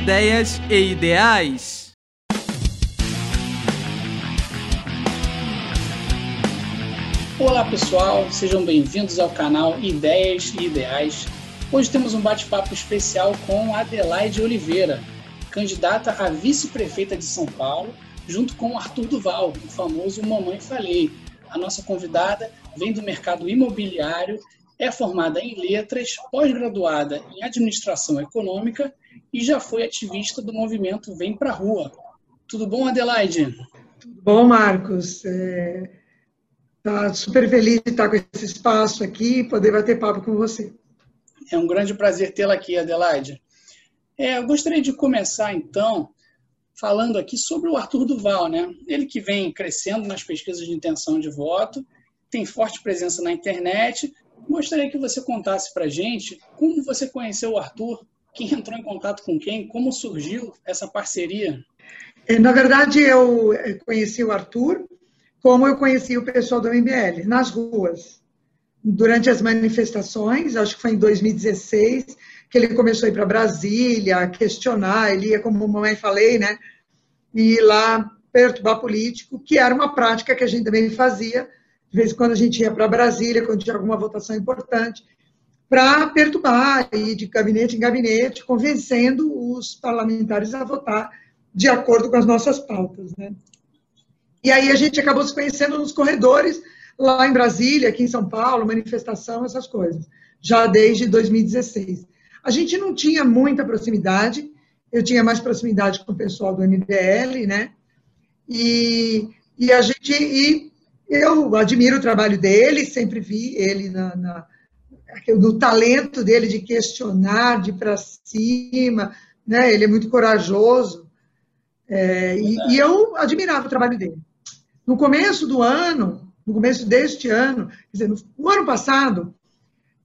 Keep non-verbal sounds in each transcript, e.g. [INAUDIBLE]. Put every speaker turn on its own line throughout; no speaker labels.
ideias e ideais.
Olá pessoal, sejam bem-vindos ao canal Ideias e Ideais. Hoje temos um bate-papo especial com Adelaide Oliveira, candidata a vice-prefeita de São Paulo, junto com Arthur Duval, o famoso Mamãe Falei. A nossa convidada vem do mercado imobiliário, é formada em letras, pós-graduada em administração econômica e já foi ativista do movimento Vem Pra Rua. Tudo bom, Adelaide?
Tudo bom, Marcos. É... Tá super feliz de estar com esse espaço aqui e poder bater papo com você.
É um grande prazer tê-la aqui, Adelaide. É, eu gostaria de começar, então, falando aqui sobre o Arthur Duval, né? Ele que vem crescendo nas pesquisas de intenção de voto, tem forte presença na internet. Gostaria que você contasse para gente como você conheceu o Arthur, quem entrou em contato com quem, como surgiu essa parceria.
É, na verdade, eu conheci o Arthur como eu conheci o pessoal do MBL, nas ruas. Durante as manifestações, acho que foi em 2016, que ele começou a ir para Brasília, a questionar, ele ia, como a mamãe falei, né, ir lá perturbar político, que era uma prática que a gente também fazia, de vez em quando a gente ia para Brasília, quando tinha alguma votação importante, para perturbar, ir de gabinete em gabinete, convencendo os parlamentares a votar de acordo com as nossas pautas. Né? E aí a gente acabou se conhecendo nos corredores, lá em Brasília, aqui em São Paulo, manifestação, essas coisas, já desde 2016. A gente não tinha muita proximidade, eu tinha mais proximidade com o pessoal do MBL, né? E, e a gente, e eu admiro o trabalho dele, sempre vi ele na, na no talento dele de questionar, de ir para cima, né? Ele é muito corajoso. É, e, e, eu admirava o trabalho dele. No começo do ano, no começo deste ano, quer dizer, no, no ano passado,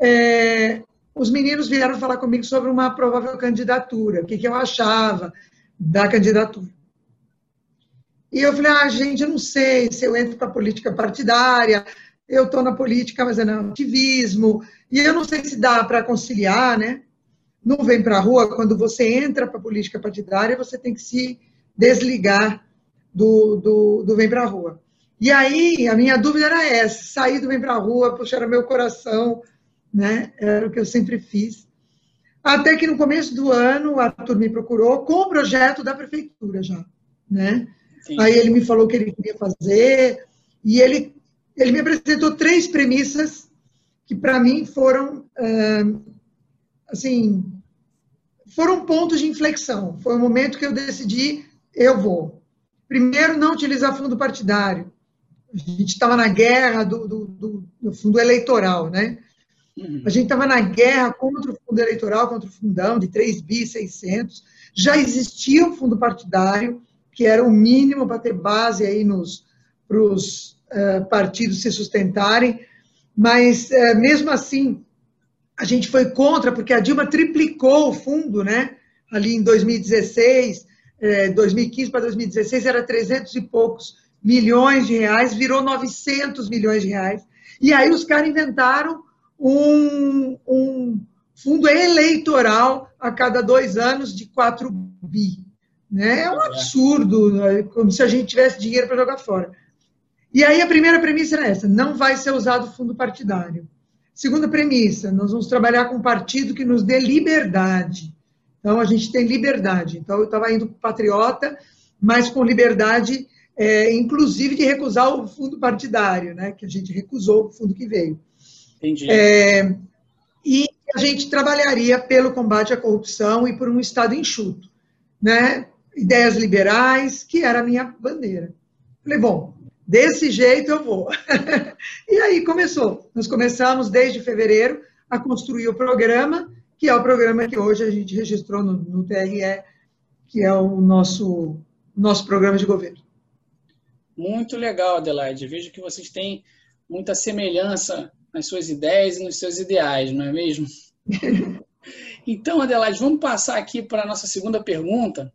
é, os meninos vieram falar comigo sobre uma provável candidatura, o que, que eu achava da candidatura. E eu falei, ah, gente, eu não sei se eu entro para a política partidária, eu estou na política, mas é no ativismo, e eu não sei se dá para conciliar, né? Não vem para a rua, quando você entra para a política partidária, você tem que se desligar do, do, do vem para a rua. E aí, a minha dúvida era essa, sair do vem para a rua, puxar meu coração, né? Era o que eu sempre fiz. Até que no começo do ano, o Arthur me procurou com o projeto da prefeitura já, né? Sim. Aí ele me falou o que ele queria fazer e ele, ele me apresentou três premissas que para mim foram, assim, foram pontos de inflexão. Foi o momento que eu decidi, eu vou. Primeiro, não utilizar fundo partidário. A gente estava na guerra do, do, do, do fundo eleitoral, né? A gente estava na guerra contra o fundo eleitoral, contra o fundão de 3 bi 600. Já existia um fundo partidário, que era o mínimo para ter base aí nos para os uh, partidos se sustentarem, mas uh, mesmo assim a gente foi contra porque a Dilma triplicou o fundo, né? Ali em 2016, eh, 2015 para 2016 era 300 e poucos milhões de reais, virou 900 milhões de reais. E aí os caras inventaram um, um fundo eleitoral a cada dois anos de 4 bi. Né? É um absurdo, né? como se a gente tivesse dinheiro para jogar fora. E aí a primeira premissa era essa: não vai ser usado fundo partidário. Segunda premissa: nós vamos trabalhar com um partido que nos dê liberdade. Então a gente tem liberdade. Então eu estava indo para patriota, mas com liberdade, é, inclusive de recusar o fundo partidário, né? Que a gente recusou o fundo que veio.
Entendi.
É, e a gente trabalharia pelo combate à corrupção e por um Estado enxuto, né? Ideias liberais, que era a minha bandeira. Falei, bom, desse jeito eu vou. [LAUGHS] e aí começou. Nós começamos desde fevereiro a construir o programa, que é o programa que hoje a gente registrou no, no TRE, que é o nosso, nosso programa de governo.
Muito legal, Adelaide. Vejo que vocês têm muita semelhança nas suas ideias e nos seus ideais, não é mesmo? [LAUGHS] então, Adelaide, vamos passar aqui para a nossa segunda pergunta.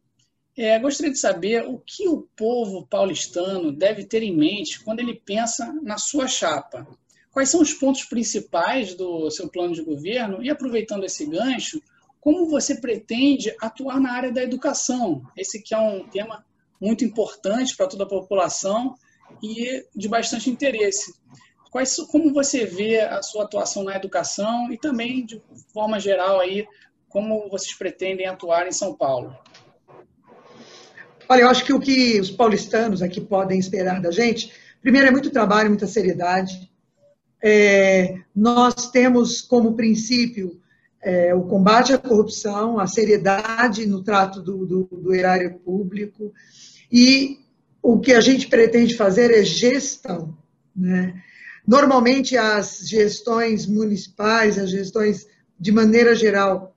É, gostaria de saber o que o povo paulistano deve ter em mente quando ele pensa na sua chapa. Quais são os pontos principais do seu plano de governo? E aproveitando esse gancho, como você pretende atuar na área da educação? Esse que é um tema muito importante para toda a população e de bastante interesse. Quais, como você vê a sua atuação na educação e também, de forma geral, aí, como vocês pretendem atuar em São Paulo?
Olha, eu acho que o que os paulistanos aqui podem esperar da gente, primeiro é muito trabalho, muita seriedade. É, nós temos como princípio é, o combate à corrupção, a seriedade no trato do, do, do erário público e o que a gente pretende fazer é gestão. Né? Normalmente, as gestões municipais, as gestões de maneira geral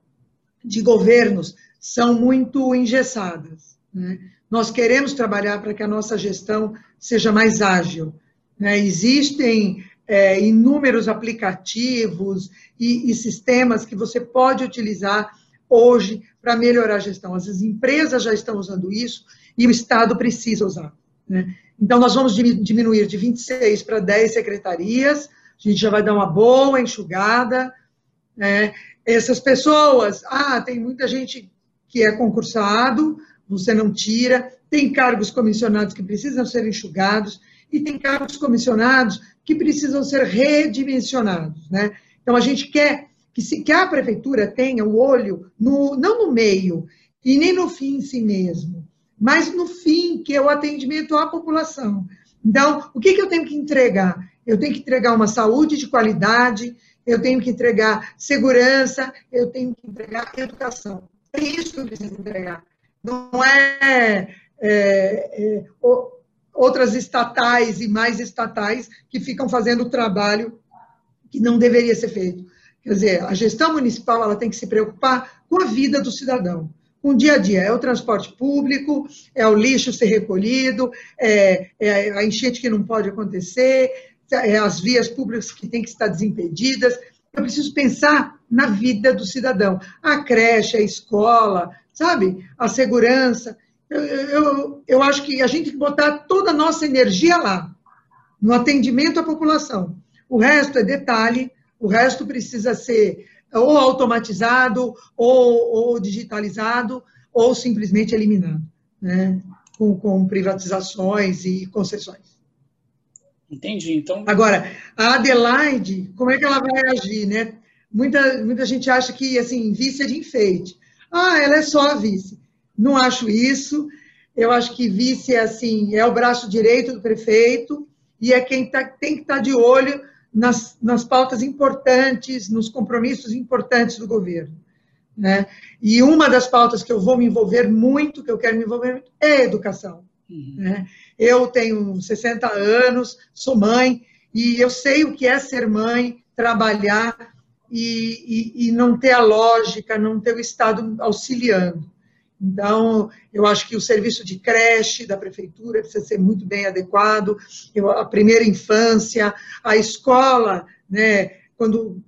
de governos, são muito engessadas. Né? Nós queremos trabalhar para que a nossa gestão seja mais ágil. Né? Existem é, inúmeros aplicativos e, e sistemas que você pode utilizar hoje para melhorar a gestão. As empresas já estão usando isso e o Estado precisa usar. Né? Então, nós vamos diminuir de 26 para 10 secretarias, a gente já vai dar uma boa enxugada. Né? Essas pessoas, ah, tem muita gente que é concursado, você não tira, tem cargos comissionados que precisam ser enxugados, e tem cargos comissionados que precisam ser redimensionados. Né? Então, a gente quer que, se, que a prefeitura tenha o olho, no, não no meio, e nem no fim em si mesmo, mas no fim, que é o atendimento à população. Então, o que, que eu tenho que entregar? Eu tenho que entregar uma saúde de qualidade, eu tenho que entregar segurança, eu tenho que entregar educação. É isso que eu preciso entregar. Não é, é, é outras estatais e mais estatais que ficam fazendo o trabalho que não deveria ser feito. Quer dizer, a gestão municipal ela tem que se preocupar com a vida do cidadão com o dia a dia. É o transporte público, é o lixo ser recolhido, é, é a enchente que não pode acontecer, é as vias públicas que têm que estar desimpedidas. Eu preciso pensar na vida do cidadão. A creche, a escola, sabe? A segurança. Eu, eu, eu acho que a gente tem que botar toda a nossa energia lá, no atendimento à população. O resto é detalhe, o resto precisa ser ou automatizado, ou, ou digitalizado, ou simplesmente eliminado, né? com, com privatizações e concessões.
Entendi. Então.
Agora, a Adelaide, como é que ela vai agir, né? Muita, muita gente acha que assim, vice é de enfeite. Ah, ela é só a vice. Não acho isso. Eu acho que vice é assim, é o braço direito do prefeito e é quem tá, tem que estar tá de olho nas, nas pautas importantes, nos compromissos importantes do governo. Né? E uma das pautas que eu vou me envolver muito, que eu quero me envolver muito, é a educação. Uhum. Né? Eu tenho 60 anos, sou mãe, e eu sei o que é ser mãe, trabalhar e, e, e não ter a lógica, não ter o Estado auxiliando. Então, eu acho que o serviço de creche da prefeitura precisa ser muito bem adequado, a primeira infância, a escola, né, quando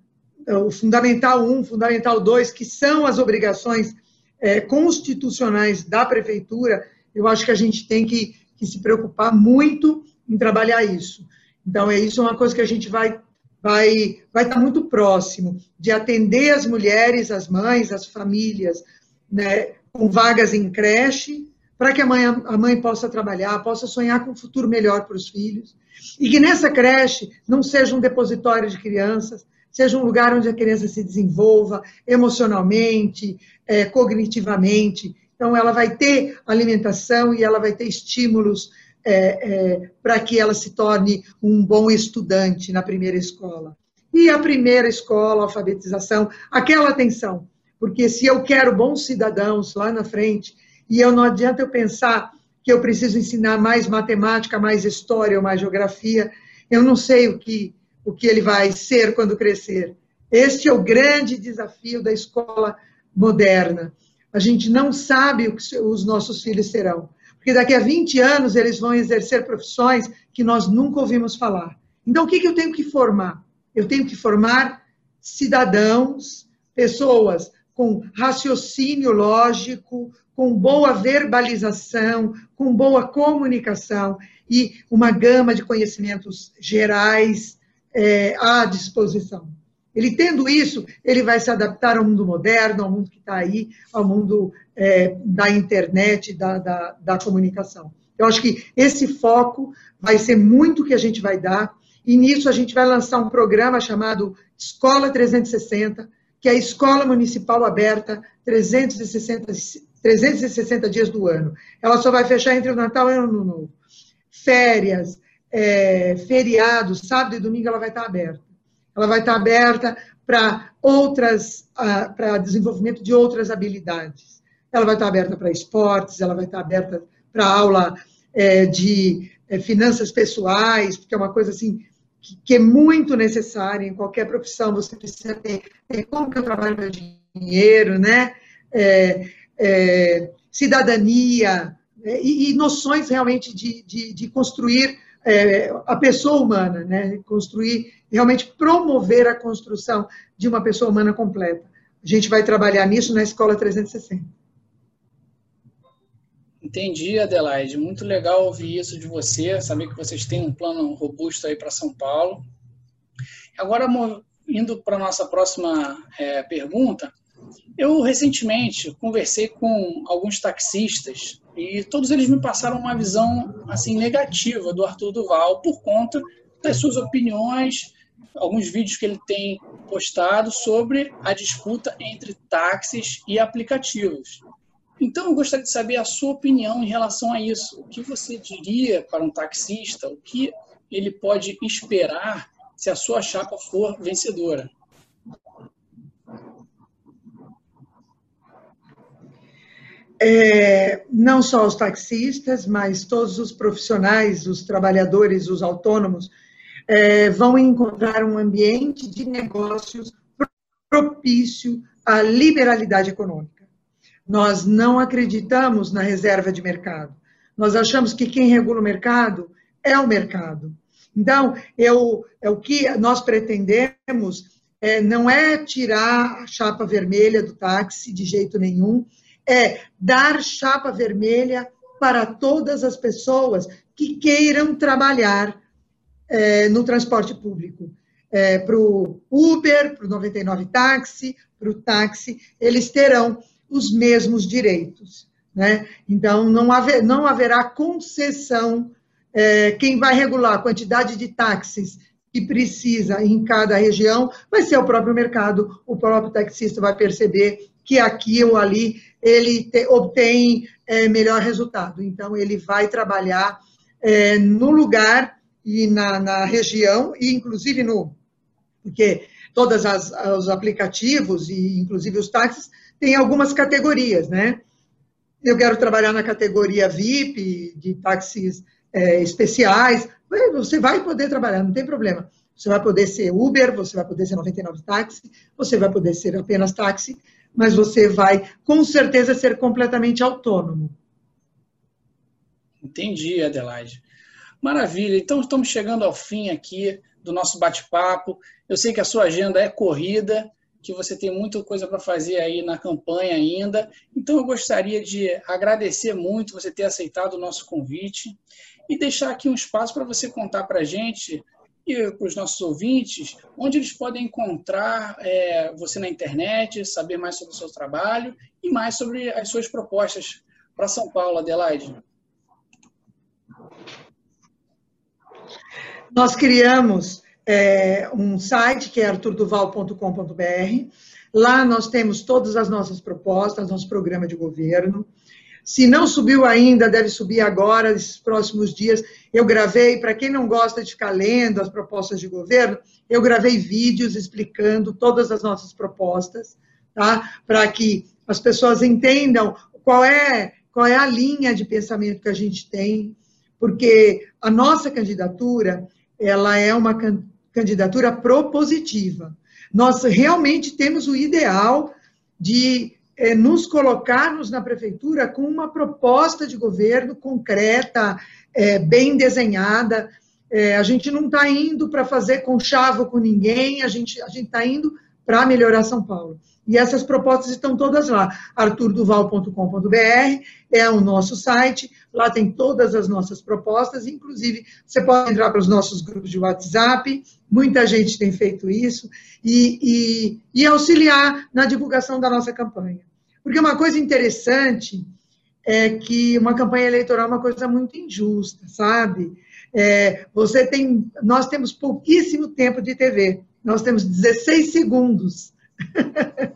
o Fundamental 1, Fundamental 2, que são as obrigações é, constitucionais da prefeitura, eu acho que a gente tem que, que, se preocupar muito em trabalhar isso. Então, é isso é uma coisa que a gente vai vai vai estar muito próximo de atender as mulheres, as mães, as famílias, né, com vagas em creche, para que a mãe, a mãe possa trabalhar, possa sonhar com um futuro melhor para os filhos. E que nessa creche não seja um depositório de crianças, seja um lugar onde a criança se desenvolva emocionalmente, é, cognitivamente. Então, ela vai ter alimentação e ela vai ter estímulos é, é, para que ela se torne um bom estudante na primeira escola. E a primeira escola, a alfabetização, aquela atenção porque se eu quero bons cidadãos lá na frente, e eu não adianta eu pensar que eu preciso ensinar mais matemática, mais história ou mais geografia, eu não sei o que, o que ele vai ser quando crescer. Este é o grande desafio da escola moderna. A gente não sabe o que os nossos filhos serão, porque daqui a 20 anos eles vão exercer profissões que nós nunca ouvimos falar. Então, o que, que eu tenho que formar? Eu tenho que formar cidadãos, pessoas com raciocínio lógico, com boa verbalização, com boa comunicação e uma gama de conhecimentos gerais é, à disposição. Ele tendo isso, ele vai se adaptar ao mundo moderno, ao mundo que está aí, ao mundo é, da internet, da, da, da comunicação. Eu acho que esse foco vai ser muito que a gente vai dar, e nisso a gente vai lançar um programa chamado Escola 360, que é a escola municipal aberta 360, 360 dias do ano. Ela só vai fechar entre o Natal e o Ano Novo. Férias, é, feriados, sábado e domingo ela vai estar aberta. Ela vai estar aberta para outras, para desenvolvimento de outras habilidades. Ela vai estar aberta para esportes, ela vai estar aberta para aula é, de é, finanças pessoais, porque é uma coisa assim que, é muito necessária em qualquer profissão. Você precisa ter, ter como que eu trabalho meu dinheiro, né? É, é, cidadania é, e, e, noções realmente de, de, de construir é, a pessoa humana, né? construir, realmente promover a construção de uma pessoa humana completa. A gente vai trabalhar nisso na Escola 360.
Entendi, Adelaide. Muito legal ouvir isso de você, saber que vocês têm um plano robusto aí para São Paulo. Agora, indo para a nossa próxima é, pergunta, eu recentemente conversei com alguns taxistas e todos eles me passaram uma visão assim negativa do Arthur Duval por conta das suas opiniões, alguns vídeos que ele tem postado sobre a disputa entre táxis e aplicativos. Então, eu gostaria de saber a sua opinião em relação a isso. O que você diria para um taxista? O que ele pode esperar se a sua chapa for vencedora?
é, não só os taxistas, mas todos os profissionais, os trabalhadores, os autônomos, é, vão encontrar um ambiente de negócios propício à liberalidade econômica. Nós não acreditamos na reserva de mercado. Nós achamos que quem regula o mercado é o mercado. Então, eu, é o que nós pretendemos é, não é tirar a chapa vermelha do táxi de jeito nenhum, é dar chapa vermelha para todas as pessoas que queiram trabalhar é, no transporte público. É, para o Uber, para o 99 Táxi, para o táxi, eles terão os mesmos direitos. Né? Então, não, haver, não haverá concessão. É, quem vai regular a quantidade de táxis que precisa em cada região vai ser o próprio mercado, o próprio taxista vai perceber que aqui ou ali ele te, obtém é, melhor resultado. Então, ele vai trabalhar é, no lugar e na, na, região, e inclusive no. Porque todos os aplicativos, e inclusive os táxis, têm algumas categorias, né? Eu quero trabalhar na categoria VIP, de táxis é, especiais. Você vai poder trabalhar, não tem problema. Você vai poder ser Uber, você vai poder ser 99 táxi, você vai poder ser apenas táxi, mas você vai, com certeza, ser completamente autônomo.
Entendi, Adelaide. Maravilha. Então, estamos chegando ao fim aqui do nosso bate-papo. Eu sei que a sua agenda é corrida, que você tem muita coisa para fazer aí na campanha ainda. Então, eu gostaria de agradecer muito você ter aceitado o nosso convite e deixar aqui um espaço para você contar para a gente e para os nossos ouvintes, onde eles podem encontrar é, você na internet, saber mais sobre o seu trabalho e mais sobre as suas propostas para São Paulo, Adelaide.
Nós criamos é, um site que é arturduval.com.br. Lá nós temos todas as nossas propostas, nosso programa de governo. Se não subiu ainda, deve subir agora, nesses próximos dias. Eu gravei, para quem não gosta de ficar lendo as propostas de governo, eu gravei vídeos explicando todas as nossas propostas, tá? Para que as pessoas entendam qual é, qual é a linha de pensamento que a gente tem, porque a nossa candidatura, ela é uma candidatura propositiva. Nós realmente temos o ideal de é, nos colocarmos na prefeitura com uma proposta de governo concreta, é, bem desenhada. É, a gente não está indo para fazer conchavo com ninguém, a gente a está indo para melhorar São Paulo. E essas propostas estão todas lá. arturduval.com.br é o nosso site, lá tem todas as nossas propostas, inclusive você pode entrar para os nossos grupos de WhatsApp, muita gente tem feito isso, e, e, e auxiliar na divulgação da nossa campanha. Porque uma coisa interessante é que uma campanha eleitoral é uma coisa muito injusta, sabe? É, você tem, nós temos pouquíssimo tempo de TV, nós temos 16 segundos [LAUGHS]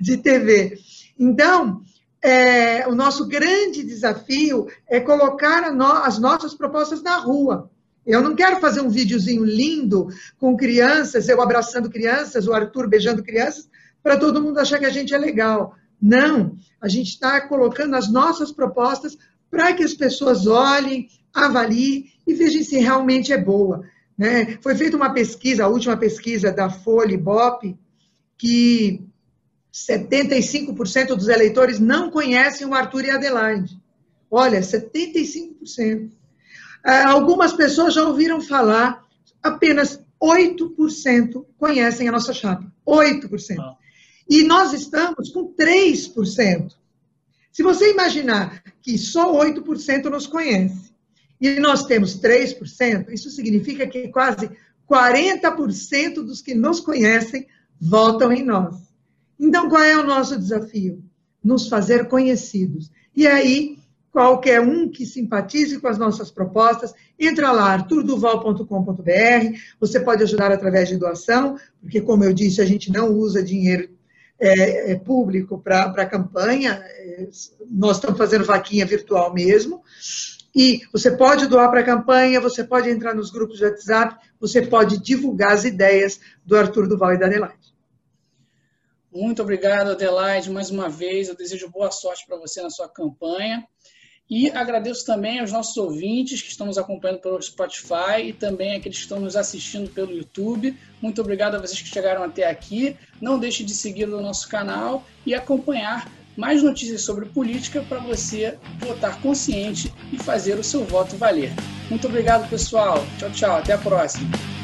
de TV. Então, é, o nosso grande desafio é colocar no, as nossas propostas na rua. Eu não quero fazer um videozinho lindo com crianças, eu abraçando crianças, o Arthur beijando crianças, para todo mundo achar que a gente é legal. Não, a gente está colocando as nossas propostas para que as pessoas olhem, avaliem e vejam se realmente é boa. Né? Foi feita uma pesquisa, a última pesquisa da Folha Ibope, que 75% dos eleitores não conhecem o Arthur e a Adelaide. Olha, 75%. Ah, algumas pessoas já ouviram falar, apenas 8% conhecem a nossa chapa. 8%. Ah. E nós estamos com 3%. Se você imaginar que só 8% nos conhece e nós temos 3%, isso significa que quase 40% dos que nos conhecem votam em nós. Então, qual é o nosso desafio? Nos fazer conhecidos. E aí, qualquer um que simpatize com as nossas propostas, entra lá, arturduval.com.br, você pode ajudar através de doação, porque, como eu disse, a gente não usa dinheiro é, é público para a campanha, é, nós estamos fazendo vaquinha virtual mesmo, e você pode doar para a campanha, você pode entrar nos grupos de WhatsApp, você pode divulgar as ideias do Arthur Duval e da Adelaide.
Muito obrigado, Adelaide, mais uma vez. Eu desejo boa sorte para você na sua campanha. E agradeço também aos nossos ouvintes que estão nos acompanhando pelo Spotify e também aqueles que estão nos assistindo pelo YouTube. Muito obrigado a vocês que chegaram até aqui. Não deixe de seguir o nosso canal e acompanhar mais notícias sobre política para você votar consciente e fazer o seu voto valer. Muito obrigado, pessoal. Tchau, tchau. Até a próxima.